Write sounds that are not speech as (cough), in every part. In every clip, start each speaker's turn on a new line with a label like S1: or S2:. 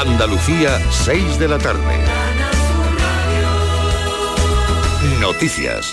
S1: Andalucía, 6 de la tarde. Noticias.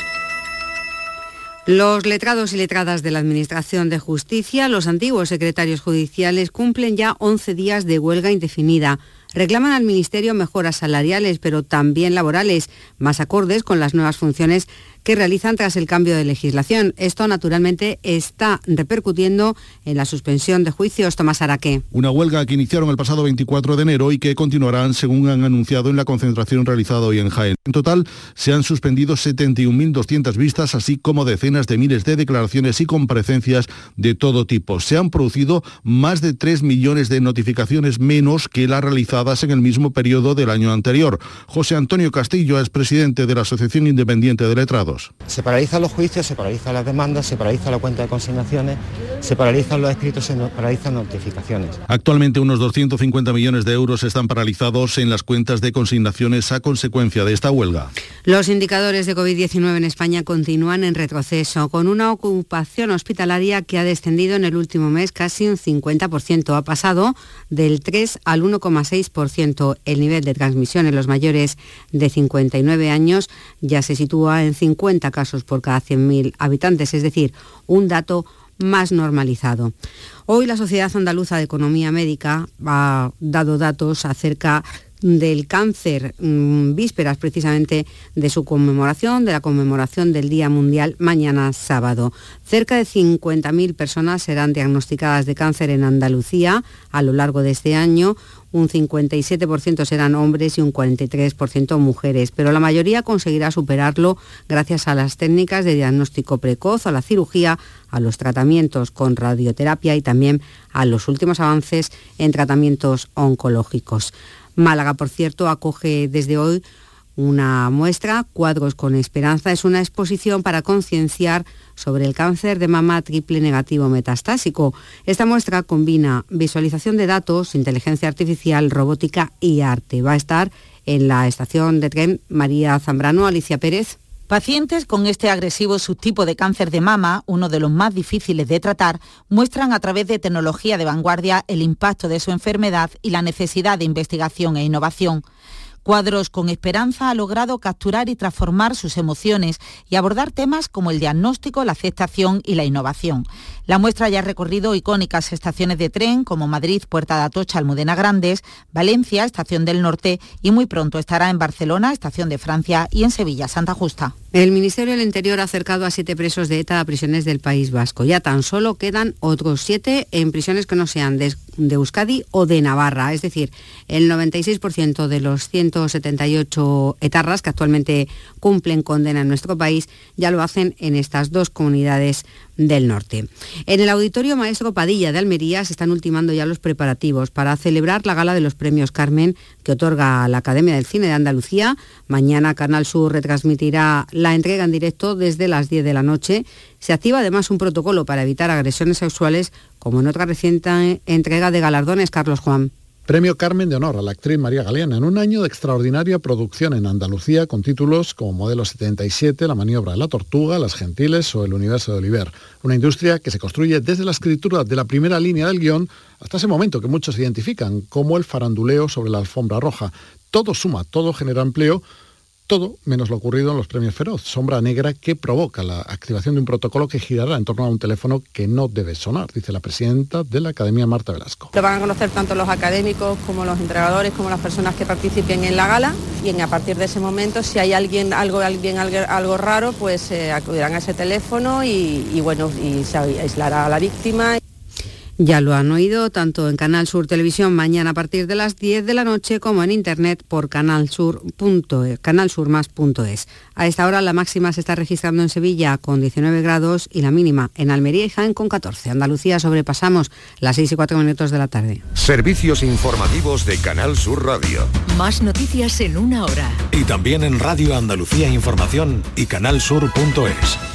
S2: Los letrados y letradas de la Administración de Justicia, los antiguos secretarios judiciales, cumplen ya 11 días de huelga indefinida. Reclaman al Ministerio mejoras salariales, pero también laborales, más acordes con las nuevas funciones que realizan tras el cambio de legislación. Esto, naturalmente, está repercutiendo en la suspensión de juicios. Tomás Araque.
S3: Una huelga que iniciaron el pasado 24 de enero y que continuarán, según han anunciado en la concentración realizada hoy en Jaén. En total, se han suspendido 71.200 vistas, así como decenas de miles de declaraciones y comparecencias de todo tipo. Se han producido más de 3 millones de notificaciones menos que las realizadas en el mismo periodo del año anterior. José Antonio Castillo es presidente de la Asociación Independiente de Letrados.
S4: Se paralizan los juicios, se paralizan las demandas, se paraliza la cuenta de consignaciones, se paralizan los escritos, se paralizan notificaciones.
S3: Actualmente unos 250 millones de euros están paralizados en las cuentas de consignaciones a consecuencia de esta huelga.
S2: Los indicadores de COVID-19 en España continúan en retroceso, con una ocupación hospitalaria que ha descendido en el último mes casi un 50%. Ha pasado del 3 al 1,6%. El nivel de transmisión en los mayores de 59 años ya se sitúa en 50 casos por cada 100.000 habitantes, es decir, un dato más normalizado. Hoy la Sociedad Andaluza de Economía Médica ha dado datos acerca del cáncer, mm, vísperas precisamente de su conmemoración, de la conmemoración del Día Mundial mañana sábado. Cerca de 50.000 personas serán diagnosticadas de cáncer en Andalucía a lo largo de este año, un 57% serán hombres y un 43% mujeres, pero la mayoría conseguirá superarlo gracias a las técnicas de diagnóstico precoz, a la cirugía, a los tratamientos con radioterapia y también a los últimos avances en tratamientos oncológicos. Málaga, por cierto, acoge desde hoy una muestra, Cuadros con Esperanza, es una exposición para concienciar sobre el cáncer de mama triple negativo metastásico. Esta muestra combina visualización de datos, inteligencia artificial, robótica y arte. Va a estar en la estación de tren María Zambrano, Alicia Pérez.
S5: Pacientes con este agresivo subtipo de cáncer de mama, uno de los más difíciles de tratar, muestran a través de tecnología de vanguardia el impacto de su enfermedad y la necesidad de investigación e innovación. Cuadros con Esperanza ha logrado capturar y transformar sus emociones y abordar temas como el diagnóstico, la aceptación y la innovación. La muestra ya ha recorrido icónicas estaciones de tren como Madrid, Puerta de Atocha, Almudena Grandes, Valencia, Estación del Norte y muy pronto estará en Barcelona, Estación de Francia y en Sevilla, Santa Justa.
S2: El Ministerio del Interior ha acercado a siete presos de ETA a prisiones del País Vasco. Ya tan solo quedan otros siete en prisiones que no sean de, de Euskadi o de Navarra. Es decir, el 96% de los 178 etarras que actualmente cumplen condena en nuestro país ya lo hacen en estas dos comunidades del norte. En el Auditorio Maestro Padilla de Almería se están ultimando ya los preparativos para celebrar la gala de los premios Carmen que otorga la Academia del Cine de Andalucía. Mañana Canal Sur retransmitirá la entrega en directo desde las 10 de la noche. Se activa además un protocolo para evitar agresiones sexuales, como en otra reciente entrega de galardones, Carlos Juan.
S6: Premio Carmen de Honor a la actriz María Galeana en un año de extraordinaria producción en Andalucía con títulos como Modelo 77, La maniobra de la tortuga, Las Gentiles o El universo de Oliver. Una industria que se construye desde la escritura de la primera línea del guion hasta ese momento que muchos identifican como el faranduleo sobre la alfombra roja. Todo suma, todo genera empleo todo menos lo ocurrido en los premios Feroz, sombra negra que provoca la activación de un protocolo que girará en torno a un teléfono que no debe sonar, dice la presidenta de la Academia Marta Velasco.
S7: Lo van a conocer tanto los académicos como los entregadores, como las personas que participen en la gala y a partir de ese momento si hay alguien algo, alguien, algo, raro, pues eh, acudirán a ese teléfono y, y bueno, y se aislará a la víctima.
S2: Ya lo han oído tanto en Canal Sur Televisión mañana a partir de las 10 de la noche como en internet por canalsur.es, canalsurmas.es. A esta hora la máxima se está registrando en Sevilla con 19 grados y la mínima en Almería y Jaén con 14. Andalucía sobrepasamos las 6 y 4 minutos de la tarde.
S1: Servicios informativos de Canal Sur Radio.
S8: Más noticias en una hora.
S9: Y también en Radio Andalucía Información y canalsur.es.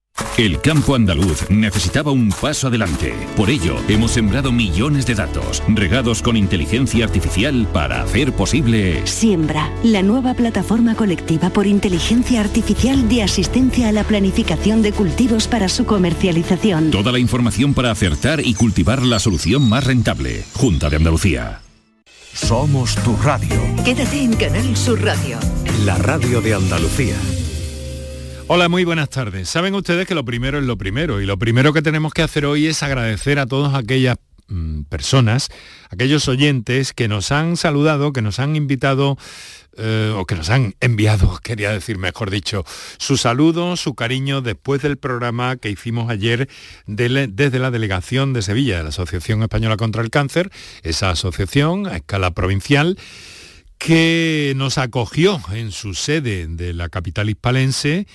S10: El campo andaluz necesitaba un paso adelante. Por ello, hemos sembrado millones de datos, regados con inteligencia artificial para hacer posible...
S11: Siembra, la nueva plataforma colectiva por inteligencia artificial de asistencia a la planificación de cultivos para su comercialización.
S10: Toda la información para acertar y cultivar la solución más rentable. Junta de Andalucía.
S1: Somos tu radio.
S8: Quédate en Canal Sur Radio.
S1: La radio de Andalucía.
S12: Hola, muy buenas tardes. Saben ustedes que lo primero es lo primero y lo primero que tenemos que hacer hoy es agradecer a todas aquellas mm, personas, aquellos oyentes que nos han saludado, que nos han invitado eh, o que nos han enviado, (laughs) quería decir mejor dicho, su saludo, su cariño después del programa que hicimos ayer desde la delegación de Sevilla de la Asociación Española contra el Cáncer, esa asociación a escala provincial que nos acogió en su sede de la capital hispalense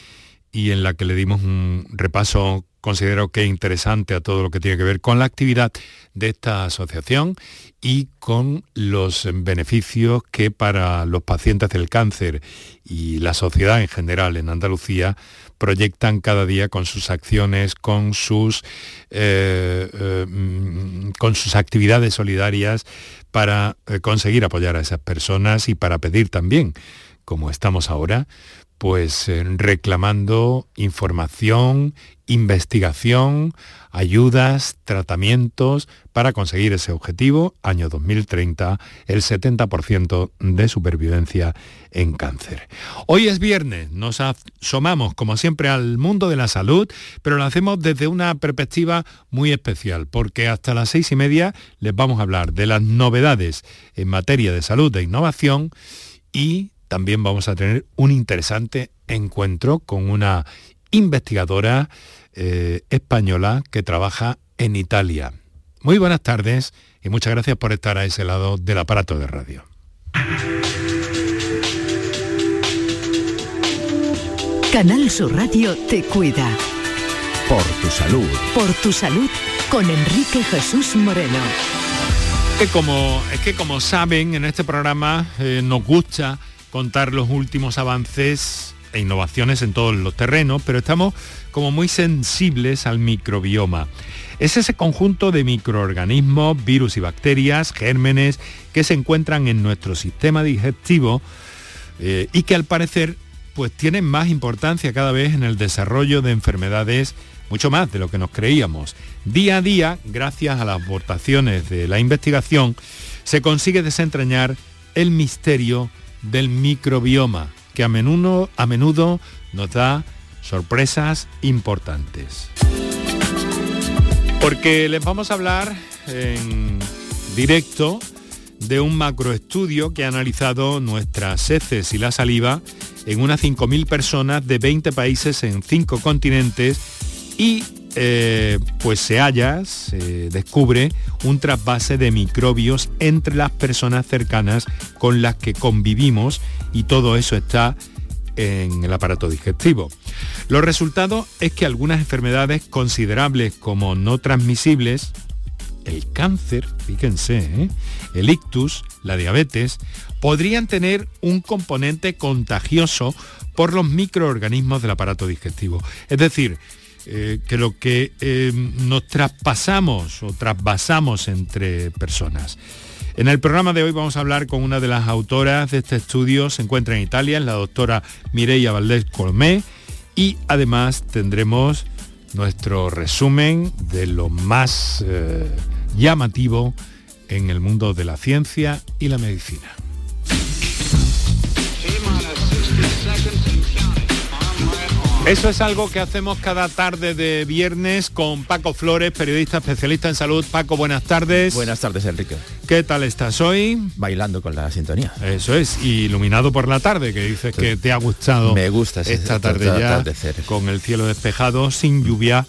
S12: y en la que le dimos un repaso, considero que interesante a todo lo que tiene que ver con la actividad de esta asociación y con los beneficios que para los pacientes del cáncer y la sociedad en general en Andalucía proyectan cada día con sus acciones, con sus, eh, eh, mm, con sus actividades solidarias para eh, conseguir apoyar a esas personas y para pedir también, como estamos ahora, pues eh, reclamando información, investigación, ayudas, tratamientos para conseguir ese objetivo, año 2030, el 70% de supervivencia en cáncer. Hoy es viernes, nos asomamos como siempre al mundo de la salud, pero lo hacemos desde una perspectiva muy especial, porque hasta las seis y media les vamos a hablar de las novedades en materia de salud e innovación y también vamos a tener un interesante encuentro con una investigadora eh, española que trabaja en Italia. Muy buenas tardes y muchas gracias por estar a ese lado del aparato de radio.
S8: Canal Sur Radio te cuida.
S1: Por tu salud.
S8: Por tu salud con Enrique Jesús Moreno.
S12: Es que como, es que como saben, en este programa eh, nos gusta contar los últimos avances e innovaciones en todos los terrenos, pero estamos como muy sensibles al microbioma. Es ese conjunto de microorganismos, virus y bacterias, gérmenes, que se encuentran en nuestro sistema digestivo eh, y que al parecer pues tienen más importancia cada vez en el desarrollo de enfermedades, mucho más de lo que nos creíamos. Día a día, gracias a las aportaciones de la investigación, se consigue desentrañar el misterio del microbioma, que a menudo, a menudo nos da sorpresas importantes. Porque les vamos a hablar en directo de un macroestudio que ha analizado nuestras heces y la saliva en unas 5.000 personas de 20 países en 5 continentes y eh, pues se halla, se descubre un trasvase de microbios entre las personas cercanas con las que convivimos y todo eso está en el aparato digestivo. Los resultados es que algunas enfermedades considerables como no transmisibles, el cáncer, fíjense, ¿eh? el ictus, la diabetes, podrían tener un componente contagioso por los microorganismos del aparato digestivo. Es decir, eh, que lo que eh, nos traspasamos o trasvasamos entre personas. En el programa de hoy vamos a hablar con una de las autoras de este estudio, se encuentra en Italia, la doctora Mireia Valdés Colmé, y además tendremos nuestro resumen de lo más eh, llamativo en el mundo de la ciencia y la medicina. Eso es algo que hacemos cada tarde de viernes con Paco Flores, periodista especialista en salud. Paco, buenas tardes.
S13: Buenas tardes, Enrique.
S12: ¿Qué tal estás hoy?
S13: Bailando con la sintonía.
S12: Eso es, iluminado por la tarde, que dices que te ha gustado.
S13: Me gusta
S12: esta tarde ya, con el cielo despejado, sin lluvia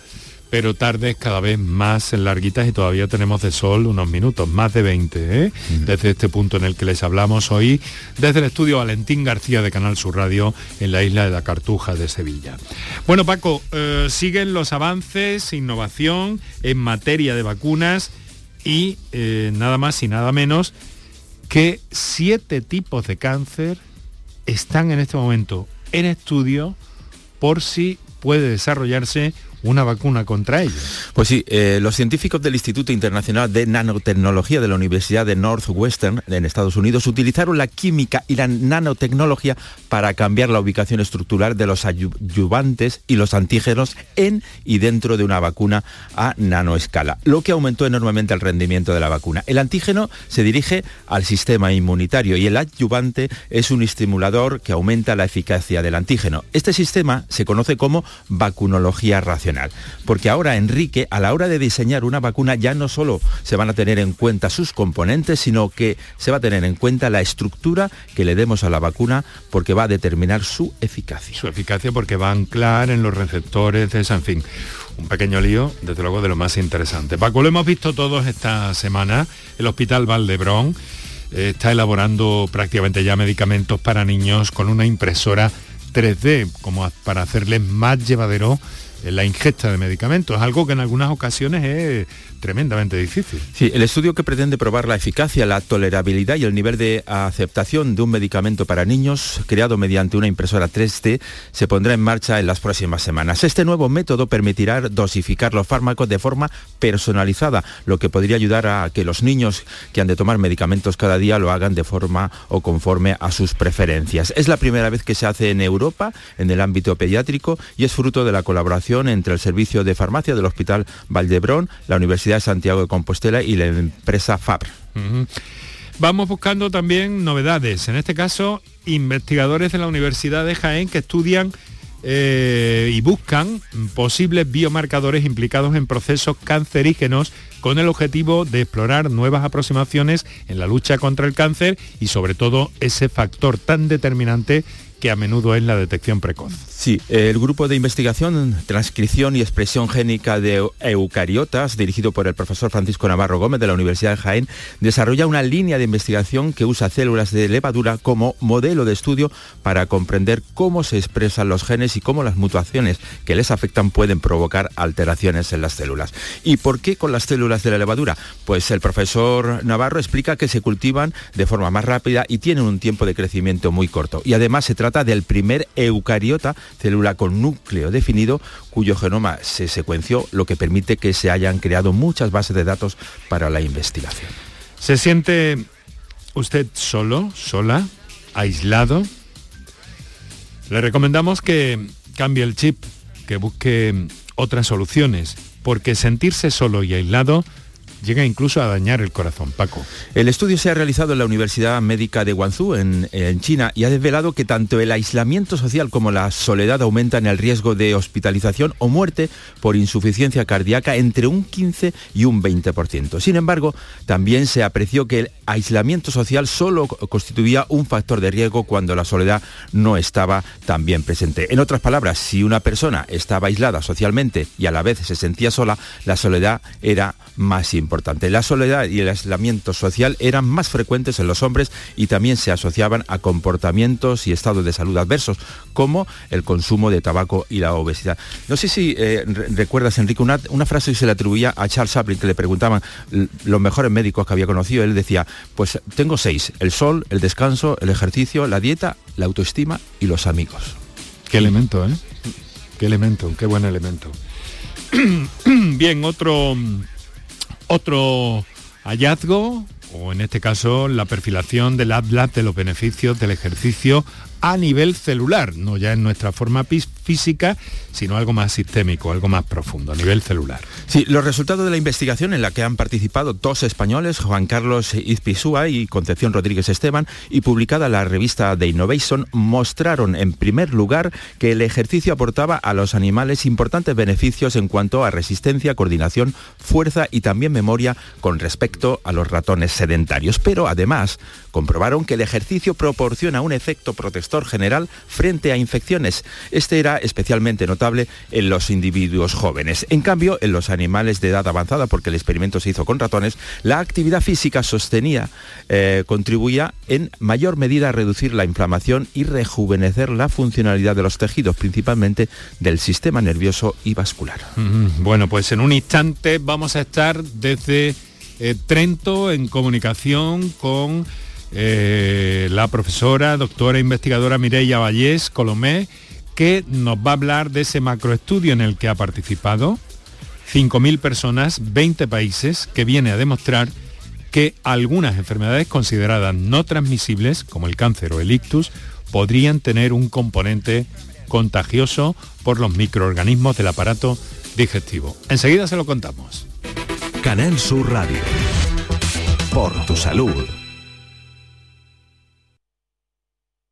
S12: pero tardes cada vez más larguitas y todavía tenemos de sol unos minutos, más de 20, ¿eh? desde este punto en el que les hablamos hoy, desde el estudio Valentín García de Canal Sur Radio en la isla de la Cartuja de Sevilla. Bueno, Paco, eh, siguen los avances, innovación en materia de vacunas y eh, nada más y nada menos que siete tipos de cáncer están en este momento en estudio por si puede desarrollarse una vacuna contra ello.
S13: Pues sí, eh, los científicos del Instituto Internacional de Nanotecnología de la Universidad de Northwestern en Estados Unidos utilizaron la química y la nanotecnología para cambiar la ubicación estructural de los ayudantes y los antígenos en y dentro de una vacuna a nanoescala, lo que aumentó enormemente el rendimiento de la vacuna. El antígeno se dirige al sistema inmunitario y el adyuvante es un estimulador que aumenta la eficacia del antígeno. Este sistema se conoce como vacunología racional porque ahora, Enrique, a la hora de diseñar una vacuna ya no solo se van a tener en cuenta sus componentes, sino que se va a tener en cuenta la estructura que le demos a la vacuna porque va a determinar su eficacia.
S12: Su eficacia porque va a anclar en los receptores de San fin. Un pequeño lío, desde luego, de lo más interesante. Paco, lo hemos visto todos esta semana. El Hospital Valdebrón eh, está elaborando prácticamente ya medicamentos para niños con una impresora 3D, como para hacerles más llevadero la ingesta de medicamentos, algo que en algunas ocasiones es tremendamente difícil.
S13: Sí, el estudio que pretende probar la eficacia, la tolerabilidad y el nivel de aceptación de un medicamento para niños creado mediante una impresora 3D se pondrá en marcha en las próximas semanas. Este nuevo método permitirá dosificar los fármacos de forma personalizada, lo que podría ayudar a que los niños que han de tomar medicamentos cada día lo hagan de forma o conforme a sus preferencias. Es la primera vez que se hace en Europa en el ámbito pediátrico y es fruto de la colaboración entre el Servicio de Farmacia del Hospital Valdebrón, la Universidad de Santiago de Compostela y la empresa FABR.
S12: Vamos buscando también novedades, en este caso investigadores de la Universidad de Jaén que estudian eh, y buscan posibles biomarcadores implicados en procesos cancerígenos con el objetivo de explorar nuevas aproximaciones en la lucha contra el cáncer y sobre todo ese factor tan determinante que a menudo es la detección precoz.
S13: Sí, el grupo de investigación, transcripción y expresión génica de eucariotas, dirigido por el profesor Francisco Navarro Gómez de la Universidad de Jaén, desarrolla una línea de investigación que usa células de levadura como modelo de estudio para comprender cómo se expresan los genes y cómo las mutaciones que les afectan pueden provocar alteraciones en las células. ¿Y por qué con las células de la levadura? Pues el profesor Navarro explica que se cultivan de forma más rápida y tienen un tiempo de crecimiento muy corto. Y además se trata del primer eucariota, célula con núcleo definido, cuyo genoma se secuenció, lo que permite que se hayan creado muchas bases de datos para la investigación.
S12: ¿Se siente usted solo, sola, aislado? Le recomendamos que cambie el chip, que busque otras soluciones, porque sentirse solo y aislado llega incluso a dañar el corazón. Paco.
S13: El estudio se ha realizado en la Universidad Médica de Guangzhou, en, China, y ha desvelado que tanto el aislamiento social como la soledad aumentan el riesgo de hospitalización o muerte por insuficiencia cardíaca entre un 15 y un 20%. Sin embargo, también se apreció que el aislamiento social solo constituía un factor de riesgo cuando la soledad no estaba tan bien presente. En otras palabras, si una persona estaba aislada socialmente y a la vez se sentía sola, la soledad era más importante importante. La soledad y el aislamiento social eran más frecuentes en los hombres y también se asociaban a comportamientos y estados de salud adversos, como el consumo de tabaco y la obesidad. No sé si eh, recuerdas, Enrique, una, frase que se le atribuía a Charles Chaplin, que le preguntaban los mejores médicos que había conocido. Él decía, pues tengo seis, el sol, el descanso, el ejercicio, la dieta, la autoestima y los amigos.
S12: Qué elemento, ¿eh? Qué elemento, qué buen elemento. (clears throat) Bien, otro otro hallazgo, o en este caso la perfilación del Atlas de los beneficios del ejercicio a nivel celular, no ya en nuestra forma física, sino algo más sistémico, algo más profundo, a nivel celular.
S13: Sí, los resultados de la investigación en la que han participado dos españoles, Juan Carlos Izpisúa y Concepción Rodríguez Esteban, y publicada la revista The Innovation, mostraron en primer lugar que el ejercicio aportaba a los animales importantes beneficios en cuanto a resistencia, coordinación, fuerza y también memoria con respecto a los ratones sedentarios. Pero además comprobaron que el ejercicio proporciona un efecto protector general frente a infecciones. Este especialmente notable en los individuos jóvenes. En cambio, en los animales de edad avanzada, porque el experimento se hizo con ratones, la actividad física sostenida eh, contribuía en mayor medida a reducir la inflamación y rejuvenecer la funcionalidad de los tejidos, principalmente del sistema nervioso y vascular.
S12: Bueno, pues en un instante vamos a estar desde eh, Trento en comunicación con eh, la profesora, doctora investigadora Mireia Vallés Colomé, que nos va a hablar de ese macroestudio en el que ha participado 5.000 personas, 20 países, que viene a demostrar que algunas enfermedades consideradas no transmisibles, como el cáncer o el ictus, podrían tener un componente contagioso por los microorganismos del aparato digestivo. Enseguida se lo contamos.
S1: Canal Sur Radio. Por tu salud.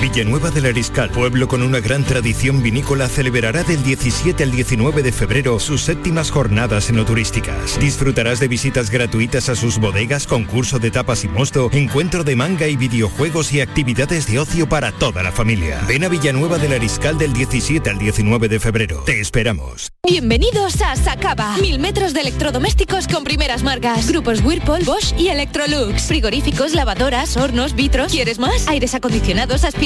S14: Villanueva del Ariscal, pueblo con una gran tradición vinícola, celebrará del 17 al 19 de febrero sus séptimas jornadas enoturísticas. Disfrutarás de visitas gratuitas a sus bodegas, concurso de tapas y mosto, encuentro de manga y videojuegos y actividades de ocio para toda la familia. Ven a Villanueva del Ariscal del 17 al 19 de febrero. Te esperamos.
S15: Bienvenidos a Sacaba. Mil metros de electrodomésticos con primeras marcas. Grupos Whirlpool, Bosch y Electrolux. Frigoríficos, lavadoras, hornos, vitros. ¿Quieres más? Aires acondicionados, aspiradoras,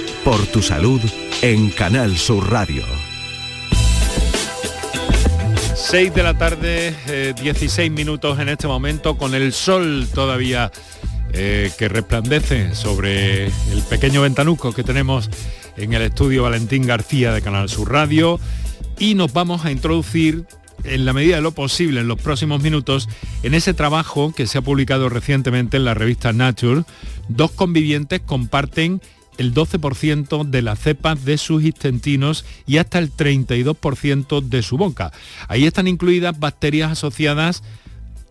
S1: por tu salud en Canal Sur Radio.
S12: 6 de la tarde, eh, 16 minutos en este momento, con el sol todavía eh, que resplandece sobre el pequeño ventanuco que tenemos en el estudio Valentín García de Canal Sur Radio. Y nos vamos a introducir en la medida de lo posible en los próximos minutos en ese trabajo que se ha publicado recientemente en la revista Nature. Dos convivientes comparten el 12% de las cepas de sus intestinos y hasta el 32% de su boca. Ahí están incluidas bacterias asociadas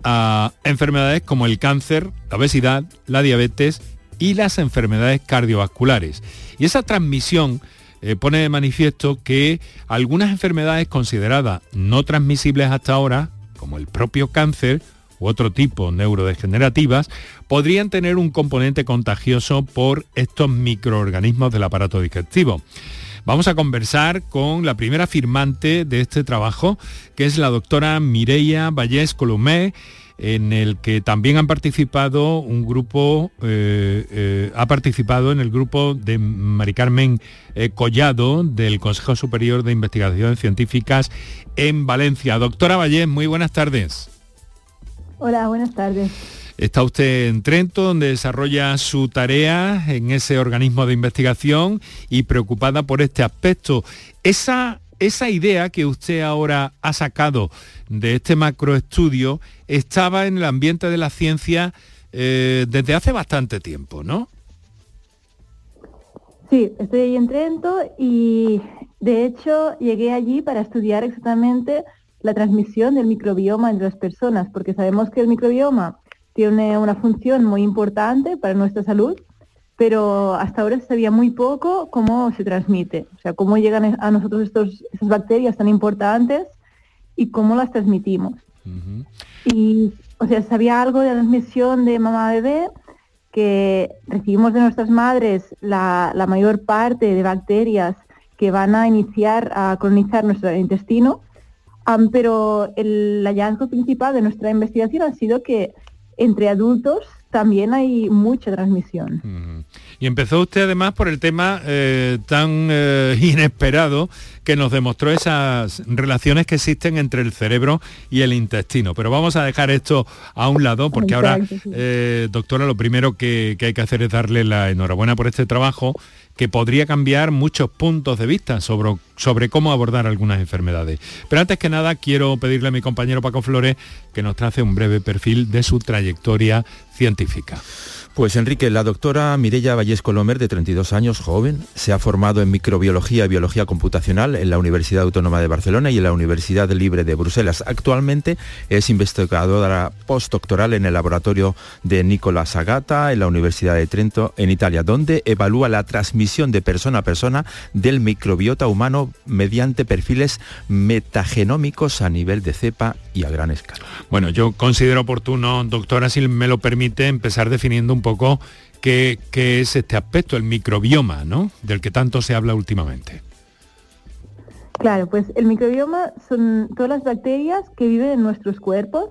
S12: a enfermedades como el cáncer, la obesidad, la diabetes y las enfermedades cardiovasculares. Y esa transmisión eh, pone de manifiesto que algunas enfermedades consideradas no transmisibles hasta ahora, como el propio cáncer, u otro tipo neurodegenerativas, podrían tener un componente contagioso por estos microorganismos del aparato digestivo. Vamos a conversar con la primera firmante de este trabajo, que es la doctora Mireia Vallés Colomé, en el que también han participado un grupo, eh, eh, ha participado en el grupo de Mari Carmen eh, Collado del Consejo Superior de Investigaciones Científicas en Valencia. Doctora Vallés, muy buenas tardes.
S16: Hola, buenas tardes.
S12: Está usted en Trento, donde desarrolla su tarea en ese organismo de investigación y preocupada por este aspecto. Esa, esa idea que usted ahora ha sacado de este macroestudio estaba en el ambiente de la ciencia eh, desde hace bastante tiempo, ¿no?
S16: Sí, estoy ahí en Trento y de hecho llegué allí para estudiar exactamente la transmisión del microbioma entre las personas, porque sabemos que el microbioma tiene una función muy importante para nuestra salud, pero hasta ahora se sabía muy poco cómo se transmite, o sea, cómo llegan a nosotros estos, estas bacterias tan importantes y cómo las transmitimos. Y, o sea, sabía algo de la transmisión de mamá a bebé, que recibimos de nuestras madres la, la mayor parte de bacterias que van a iniciar a colonizar nuestro intestino, Um, pero el hallazgo principal de nuestra investigación ha sido que entre adultos también hay mucha transmisión.
S12: Y empezó usted además por el tema eh, tan eh, (laughs) inesperado que nos demostró esas relaciones que existen entre el cerebro y el intestino. Pero vamos a dejar esto a un lado porque ahora, eh, doctora, lo primero que, que hay que hacer es darle la enhorabuena por este trabajo que podría cambiar muchos puntos de vista sobre, sobre cómo abordar algunas enfermedades. Pero antes que nada quiero pedirle a mi compañero Paco Flores que nos trace un breve perfil de su trayectoria científica.
S13: Pues Enrique, la doctora Mirella Vallés Colomer, de 32 años, joven, se ha formado en microbiología y biología computacional en la Universidad Autónoma de Barcelona y en la Universidad Libre de Bruselas. Actualmente es investigadora postdoctoral en el laboratorio de Nicola Sagata en la Universidad de Trento, en Italia, donde evalúa la transmisión de persona a persona del microbiota humano mediante perfiles metagenómicos a nivel de cepa y a gran escala.
S12: Bueno, yo considero oportuno, doctora, si me lo permite, empezar definiendo un poco qué, es este aspecto, el microbioma, ¿no? Del que tanto se habla últimamente.
S16: Claro, pues el microbioma son todas las bacterias que viven en nuestros cuerpos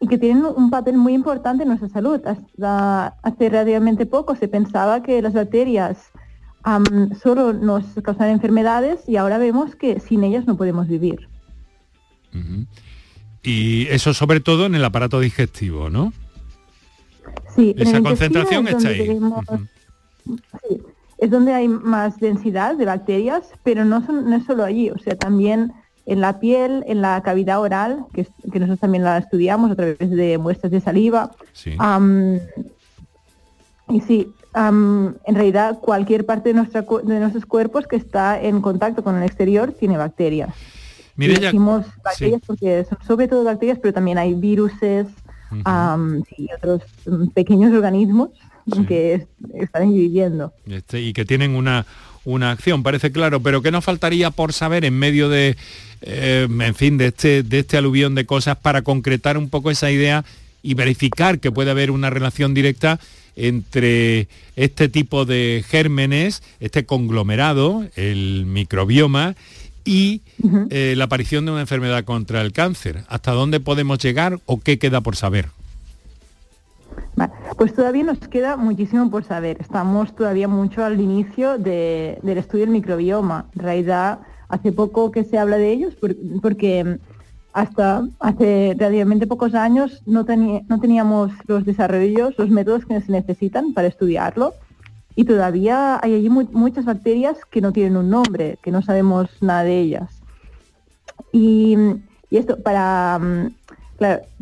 S16: y que tienen un papel muy importante en nuestra salud. Hasta hace relativamente poco se pensaba que las bacterias solo nos causan enfermedades y ahora vemos que sin ellas no podemos vivir.
S12: Y eso sobre todo en el aparato digestivo, ¿no?
S16: Sí,
S12: esa concentración está ahí.
S16: sí, es donde hay más densidad de bacterias, pero no, son, no es solo allí, o sea, también en la piel, en la cavidad oral, que, nosotros también la estudiamos a través de muestras de saliva. y sí, en realidad cualquier parte de, nuestra, de nuestros cuerpos que está en contacto con el exterior tiene bacterias.
S12: Mire,
S16: decimos bacterias porque son sobre todo bacterias, pero también hay viruses y otros mm, pequeños organismos que están viviendo.
S12: Este, y que tienen una, una acción, parece claro, pero ¿qué nos faltaría por saber en medio de, eh, en fin, de este, de este aluvión de cosas para concretar un poco esa idea y verificar que puede haber una relación directa entre este tipo de gérmenes, este conglomerado, el microbioma, y eh, la aparición de una enfermedad contra el cáncer. ¿Hasta dónde podemos llegar o qué queda por saber?
S16: pues todavía nos queda muchísimo por saber. Estamos todavía mucho al inicio del estudio del microbioma. En realidad, hace poco que se habla de ellos porque hasta hace relativamente pocos años no, no teníamos los desarrollos, los métodos que se necesitan para estudiarlo y todavía hay allí muchas bacterias que no tienen un nombre, que no sabemos nada de ellas. Y, esto para... Mm,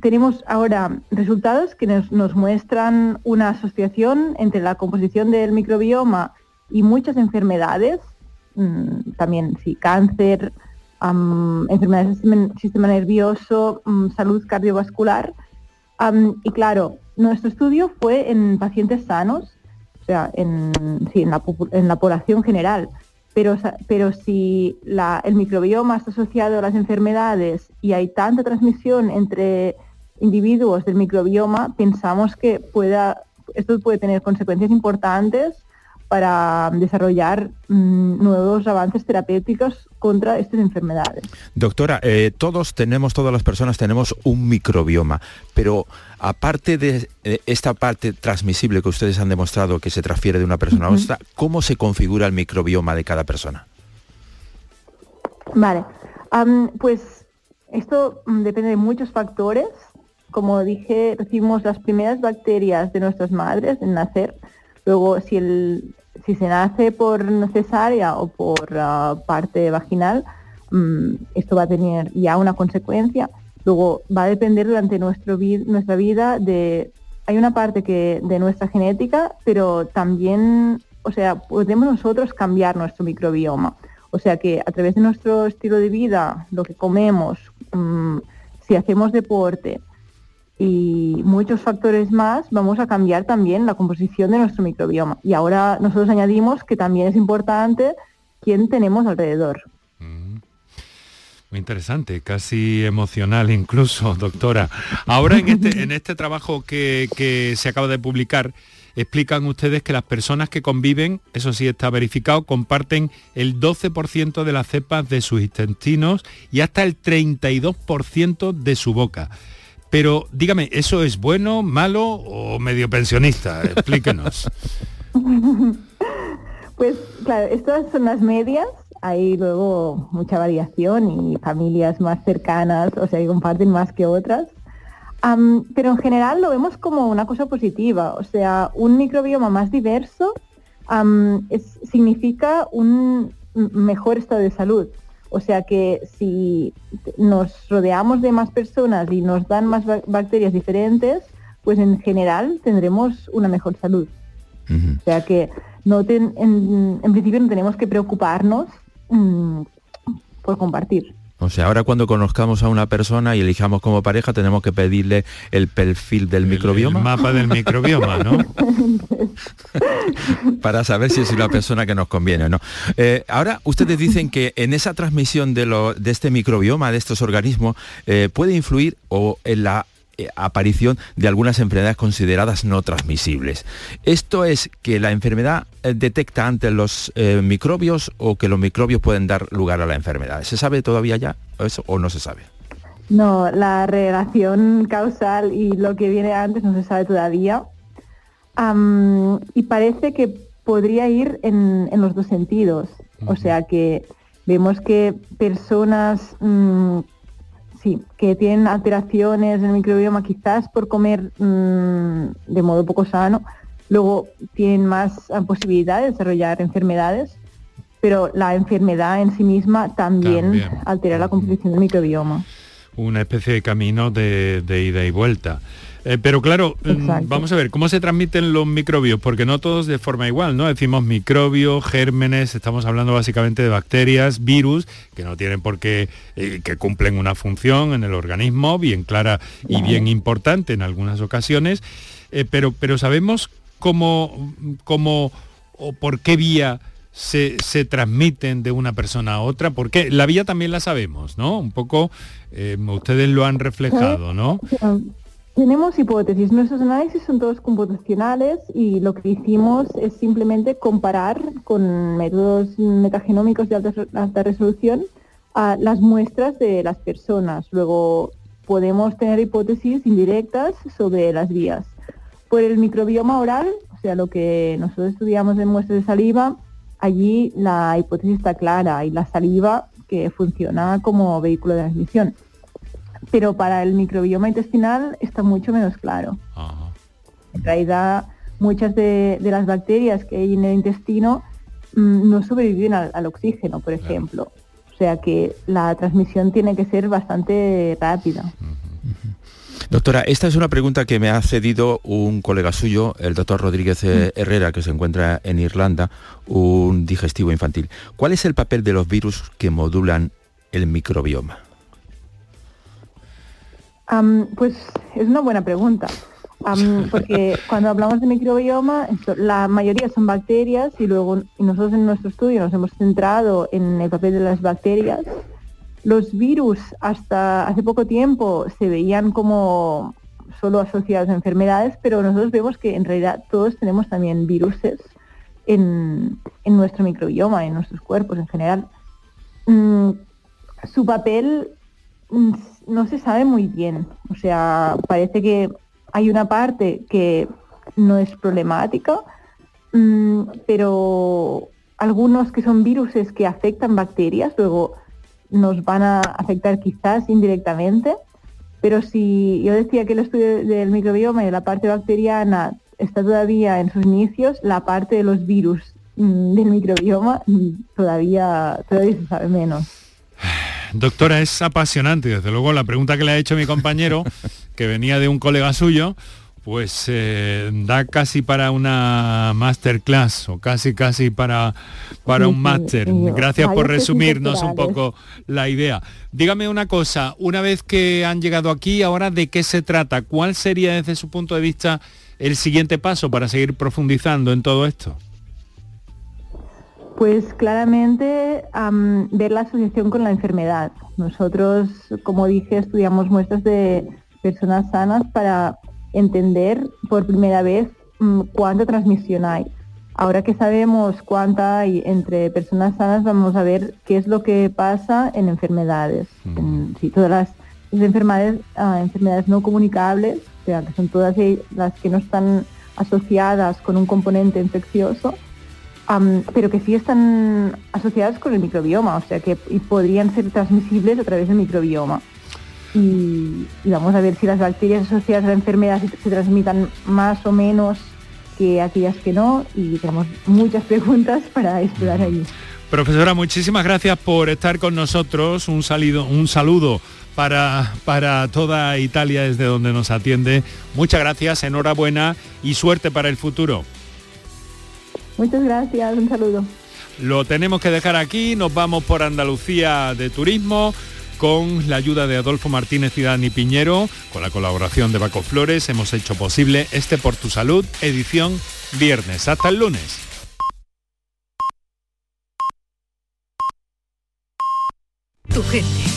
S16: tenemos ahora resultados que nos, muestran una asociación entre la composición del microbioma y muchas enfermedades, mm, también sí, cáncer, enfermedades del sistema, nervioso, mm, salud cardiovascular. y claro, nuestro estudio fue en pacientes sanos en, la, población general. Pero, pero si el microbioma está asociado a las enfermedades y hay tanta transmisión entre individuos del microbioma, pensamos que pueda, esto puede tener consecuencias importantes para desarrollar mm, nuevos avances terapéuticos contra estas enfermedades.
S13: Doctora, eh, todos tenemos, todas las personas tenemos un microbioma, pero aparte de eh, esta parte transmisible que ustedes han demostrado que se transfiere de una persona a otra, ¿cómo se configura el microbioma de cada persona?
S16: Vale, pues esto mm, depende de muchos factores. Como dije, recibimos las primeras bacterias de nuestras madres en nacer. Luego, si el, si se nace por cesárea o por ah, parte vaginal, mm, esto va a tener ya una consecuencia. Luego va a depender durante nuestro nuestra vida de... Hay una parte que de nuestra genética, pero también, o sea, podemos nosotros cambiar nuestro microbioma. O sea que a través de nuestro estilo de vida, lo que comemos, mm, si hacemos deporte, y muchos factores más, vamos a cambiar también la composición de nuestro microbioma. Y ahora nosotros añadimos que también es importante quién tenemos alrededor.
S12: Mm. Muy interesante, casi emocional incluso, (laughs) doctora. Ahora en este, en este trabajo que, que se acaba de publicar, explican ustedes que las personas que conviven, eso sí está verificado, comparten el 12% de las cepas de sus intestinos y hasta el 32% de su boca. Pero dígame, ¿eso es bueno, malo o medio pensionista? Explíquenos. (laughs)
S16: pues claro, estas son las medias. Hay luego mucha variación y familias más cercanas, o sea, que comparten más que otras. pero en general lo vemos como una cosa positiva, o sea, un microbioma más diverso significa un mejor estado de salud. O sea que si nos rodeamos de más personas y nos dan más bacterias diferentes, pues en general tendremos una mejor salud. O sea que no en, principio no tenemos que preocuparnos mm, por compartir.
S13: O sea, ahora cuando conozcamos a una persona y elijamos como pareja, tenemos que pedirle el perfil del microbioma.
S12: El mapa del (laughs) microbioma, ¿no? (laughs)
S13: Para saber si es una persona que nos conviene o no. Eh, ahora, ustedes dicen que en esa transmisión de, lo, de este microbioma, de estos organismos, eh, puede influir o en la aparición de algunas enfermedades consideradas no transmisibles. ¿Esto es que la enfermedad eh, detecta antes los eh, microbios o que los microbios pueden dar lugar a la enfermedad? ¿Se sabe todavía ya eso o no se sabe?
S16: No, la relación causal y lo que viene antes no se sabe todavía. y parece que podría ir en, los dos sentidos. O sea que vemos que personas mm, sí, que tienen alteraciones en el microbioma quizás por comer mm, de modo poco sano, luego tienen más ah, posibilidad de desarrollar enfermedades, pero la enfermedad en sí misma también, altera la composición del microbioma.
S12: Una especie de camino de ida y vuelta. Eh, pero claro, mm, vamos a ver, ¿cómo se transmiten los microbios? Porque no todos de forma igual, ¿no? Decimos microbios, gérmenes, estamos hablando básicamente de bacterias, virus, que no tienen por qué, eh, que cumplen una función en el organismo bien clara y bien importante en algunas ocasiones, eh, pero, pero sabemos cómo, cómo o por qué vía se, se, transmiten de una persona a otra, porque la vía también la sabemos, ¿no? Un poco, ustedes lo han reflejado, ¿no?
S16: Tenemos hipótesis. Nuestros análisis son todos computacionales y lo que hicimos es simplemente comparar con métodos metagenómicos de alta, resolución a las muestras de las personas. Luego podemos tener hipótesis indirectas sobre las vías. Por el microbioma oral, o sea, lo que nosotros estudiamos en muestras de saliva, allí la hipótesis está clara y la saliva que funciona como vehículo de transmisión pero para el microbioma intestinal está mucho menos claro. En realidad, muchas de, las bacterias que hay en el intestino mm, no sobreviven al, oxígeno, por ejemplo. O sea que la transmisión tiene que ser bastante rápida.
S13: Doctora, esta es una pregunta que me ha cedido un colega suyo, el doctor Rodríguez eh, Herrera, que se encuentra en Irlanda, un digestivo infantil. ¿Cuál es el papel de los virus que modulan el microbioma?
S16: Pues es una buena pregunta, porque (laughs) cuando hablamos de microbioma, la mayoría son bacterias y luego nosotros en nuestro estudio nos hemos centrado en el papel de las bacterias. Los virus hasta hace poco tiempo se veían como solo asociados a enfermedades, pero nosotros vemos que en realidad todos tenemos también viruses en, nuestro microbioma, en nuestros cuerpos en general. Mm, su papel mm, no se sabe muy bien. O sea, parece que hay una parte que no es problemática, mm, pero algunos que son virus que afectan bacterias, luego nos van a afectar quizás indirectamente, pero si yo decía que el estudio del microbioma y de la parte bacteriana está todavía en sus inicios, la parte de los virus mm, del microbioma mm, todavía, todavía se sabe menos.
S12: Doctora, es apasionante. Desde luego, la pregunta que le ha hecho mi compañero, (laughs) que venía de un colega suyo, pues eh, da casi para una masterclass o casi casi para, para un máster. Gracias por resumirnos un poco la idea. Dígame una cosa, una vez que han llegado aquí, ahora de qué se trata, ¿cuál sería desde su punto de vista el siguiente paso para seguir profundizando en todo esto?
S16: Pues claramente ver la asociación con la enfermedad. Nosotros, como dije, estudiamos muestras de personas sanas para entender por primera vez mm, cuánta transmisión hay. Ahora que sabemos cuánta hay entre personas sanas, vamos a ver qué es lo que pasa en enfermedades. En, todas las, enfermedades, ah, enfermedades no comunicables, o sea, que son todas las que no están asociadas con un componente infeccioso, pero que sí están asociadas con el microbioma, o sea que podrían ser transmisibles a través del microbioma. Y, vamos a ver si las bacterias asociadas a la enfermedad se, transmitan más o menos que aquellas que no y tenemos muchas (laughs) preguntas para explorar allí.
S12: Profesora, muchísimas gracias por estar con nosotros. Un, salido, un saludo para, para toda Italia desde donde nos atiende. Muchas gracias, enhorabuena y suerte para el futuro.
S16: Muchas gracias, un saludo.
S12: Lo tenemos que dejar aquí, nos vamos por Andalucía de Turismo con la ayuda de Adolfo Martínez y Dani Piñero, con la colaboración de Baco Flores, hemos hecho posible este Por tu Salud, edición viernes. Hasta el lunes.
S8: Tu gente